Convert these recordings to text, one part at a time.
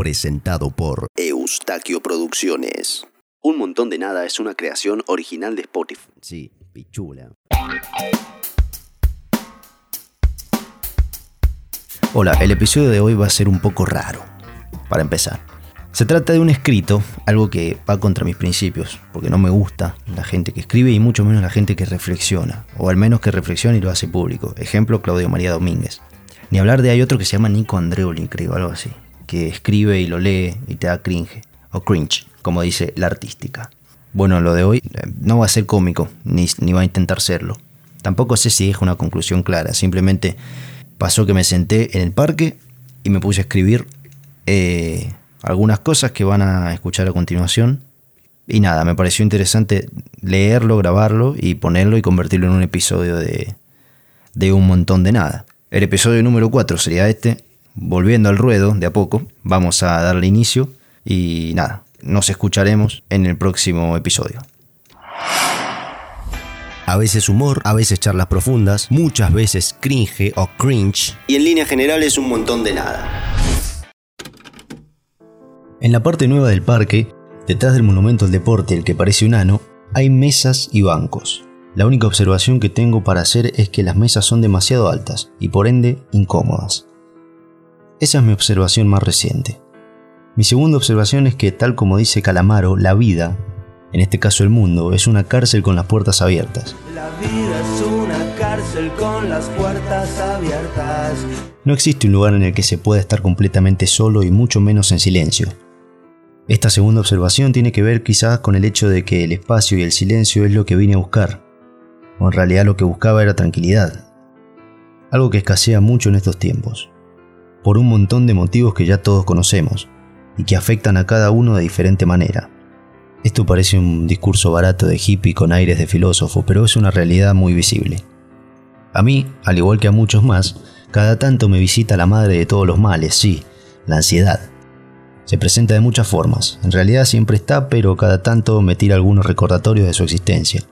presentado por Eustaquio Producciones. Un montón de nada es una creación original de Spotify. Sí, pichula. Hola, el episodio de hoy va a ser un poco raro, para empezar. Se trata de un escrito, algo que va contra mis principios, porque no me gusta la gente que escribe y mucho menos la gente que reflexiona, o al menos que reflexiona y lo hace público. Ejemplo, Claudio María Domínguez. Ni hablar de hay otro que se llama Nico Andreoli, creo, algo así, que escribe y lo lee y te da cringe, o cringe, como dice la artística. Bueno, lo de hoy eh, no va a ser cómico, ni, ni va a intentar serlo. Tampoco sé si es una conclusión clara, simplemente pasó que me senté en el parque y me puse a escribir eh, algunas cosas que van a escuchar a continuación. Y nada, me pareció interesante leerlo, grabarlo y ponerlo y convertirlo en un episodio de, de un montón de nada. El episodio número 4 sería este. Volviendo al ruedo de a poco, vamos a darle inicio y nada, nos escucharemos en el próximo episodio. A veces humor, a veces charlas profundas, muchas veces cringe o cringe y en línea general es un montón de nada. En la parte nueva del parque, detrás del monumento al deporte, el que parece un ano, hay mesas y bancos. La única observación que tengo para hacer es que las mesas son demasiado altas y por ende incómodas. Esa es mi observación más reciente. Mi segunda observación es que, tal como dice Calamaro, la vida, en este caso el mundo, es una cárcel con las puertas abiertas. La vida es una cárcel con las puertas abiertas. No existe un lugar en el que se pueda estar completamente solo y mucho menos en silencio. Esta segunda observación tiene que ver quizás con el hecho de que el espacio y el silencio es lo que vine a buscar o en realidad lo que buscaba era tranquilidad, algo que escasea mucho en estos tiempos, por un montón de motivos que ya todos conocemos y que afectan a cada uno de diferente manera. Esto parece un discurso barato de hippie con aires de filósofo, pero es una realidad muy visible. A mí, al igual que a muchos más, cada tanto me visita la madre de todos los males, sí, la ansiedad. Se presenta de muchas formas, en realidad siempre está, pero cada tanto me tira algunos recordatorios de su existencia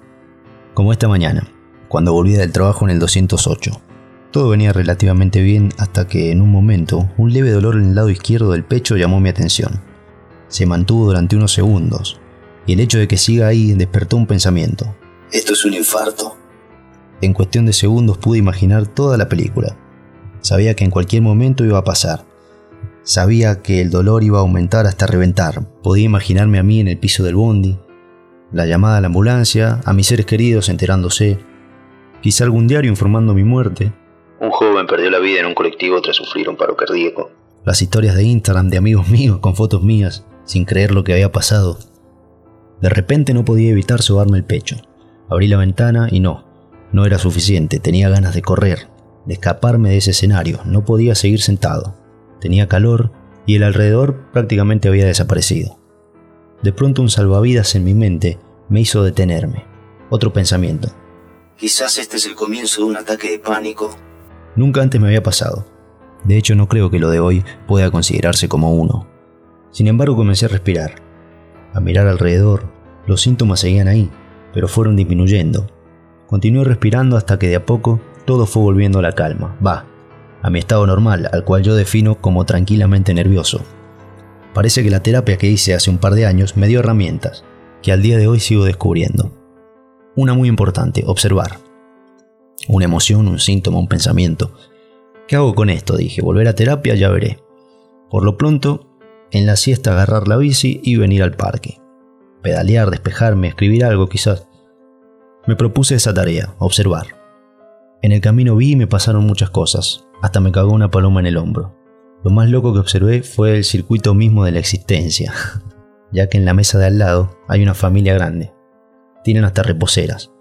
como esta mañana, cuando volví del trabajo en el 208. Todo venía relativamente bien hasta que en un momento un leve dolor en el lado izquierdo del pecho llamó mi atención. Se mantuvo durante unos segundos, y el hecho de que siga ahí despertó un pensamiento. Esto es un infarto. En cuestión de segundos pude imaginar toda la película. Sabía que en cualquier momento iba a pasar. Sabía que el dolor iba a aumentar hasta reventar. Podía imaginarme a mí en el piso del bondi, la llamada a la ambulancia, a mis seres queridos enterándose, quizá algún diario informando mi muerte. Un joven perdió la vida en un colectivo tras sufrir un paro cardíaco. Las historias de Instagram de amigos míos con fotos mías, sin creer lo que había pasado. De repente no podía evitar sobarme el pecho. Abrí la ventana y no, no era suficiente, tenía ganas de correr, de escaparme de ese escenario, no podía seguir sentado. Tenía calor y el alrededor prácticamente había desaparecido. De pronto un salvavidas en mi mente me hizo detenerme. Otro pensamiento. Quizás este es el comienzo de un ataque de pánico. Nunca antes me había pasado. De hecho, no creo que lo de hoy pueda considerarse como uno. Sin embargo, comencé a respirar, a mirar alrededor. Los síntomas seguían ahí, pero fueron disminuyendo. Continué respirando hasta que de a poco todo fue volviendo a la calma, va, a mi estado normal, al cual yo defino como tranquilamente nervioso. Parece que la terapia que hice hace un par de años me dio herramientas que al día de hoy sigo descubriendo. Una muy importante, observar. Una emoción, un síntoma, un pensamiento. ¿Qué hago con esto? Dije, volver a terapia, ya veré. Por lo pronto, en la siesta agarrar la bici y venir al parque. Pedalear, despejarme, escribir algo quizás. Me propuse esa tarea, observar. En el camino vi y me pasaron muchas cosas, hasta me cagó una paloma en el hombro. Lo más loco que observé fue el circuito mismo de la existencia, ya que en la mesa de al lado hay una familia grande. Tienen hasta reposeras.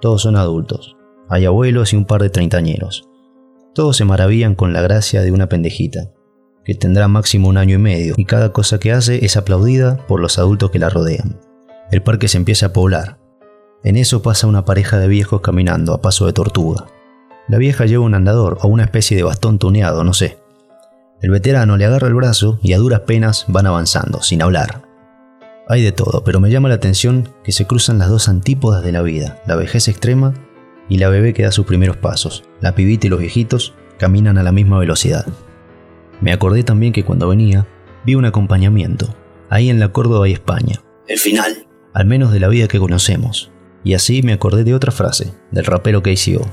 Todos son adultos. Hay abuelos y un par de treintañeros. Todos se maravillan con la gracia de una pendejita, que tendrá máximo un año y medio, y cada cosa que hace es aplaudida por los adultos que la rodean. El parque se empieza a poblar. En eso pasa una pareja de viejos caminando a paso de tortuga. La vieja lleva un andador o una especie de bastón tuneado, no sé. El veterano le agarra el brazo y a duras penas van avanzando, sin hablar. Hay de todo, pero me llama la atención que se cruzan las dos antípodas de la vida, la vejez extrema y la bebé que da sus primeros pasos. La pibita y los viejitos caminan a la misma velocidad. Me acordé también que cuando venía, vi un acompañamiento, ahí en la Córdoba y España. El final. Al menos de la vida que conocemos. Y así me acordé de otra frase, del rapero KCO.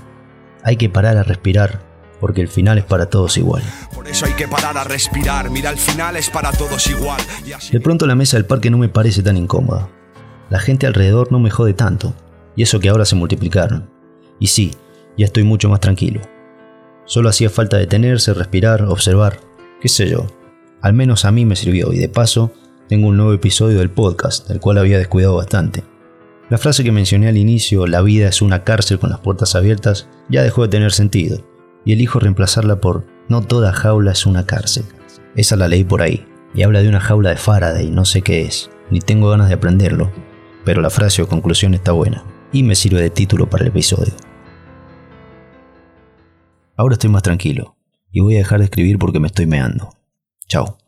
Hay que parar a respirar, porque el final es para todos igual. Por eso hay que parar a respirar, mira, el final es para todos igual. Y así- De pronto la mesa del parque no me parece tan incómoda. La gente alrededor no me jode tanto, y eso que ahora se multiplicaron. Y sí, ya estoy mucho más tranquilo. Solo hacía falta detenerse, respirar, observar, qué sé yo. Al menos a mí me sirvió y de paso tengo un nuevo episodio del podcast, del cual había descuidado bastante. La frase que mencioné al inicio, la vida es una cárcel con las puertas abiertas, ya dejó de tener sentido, y elijo reemplazarla por no toda jaula es una cárcel. Esa la leí por ahí, y habla de una jaula de Faraday, no sé qué es, ni tengo ganas de aprenderlo, pero la frase o conclusión está buena, y me sirve de título para el episodio. Ahora estoy más tranquilo, y voy a dejar de escribir porque me estoy meando. Chao.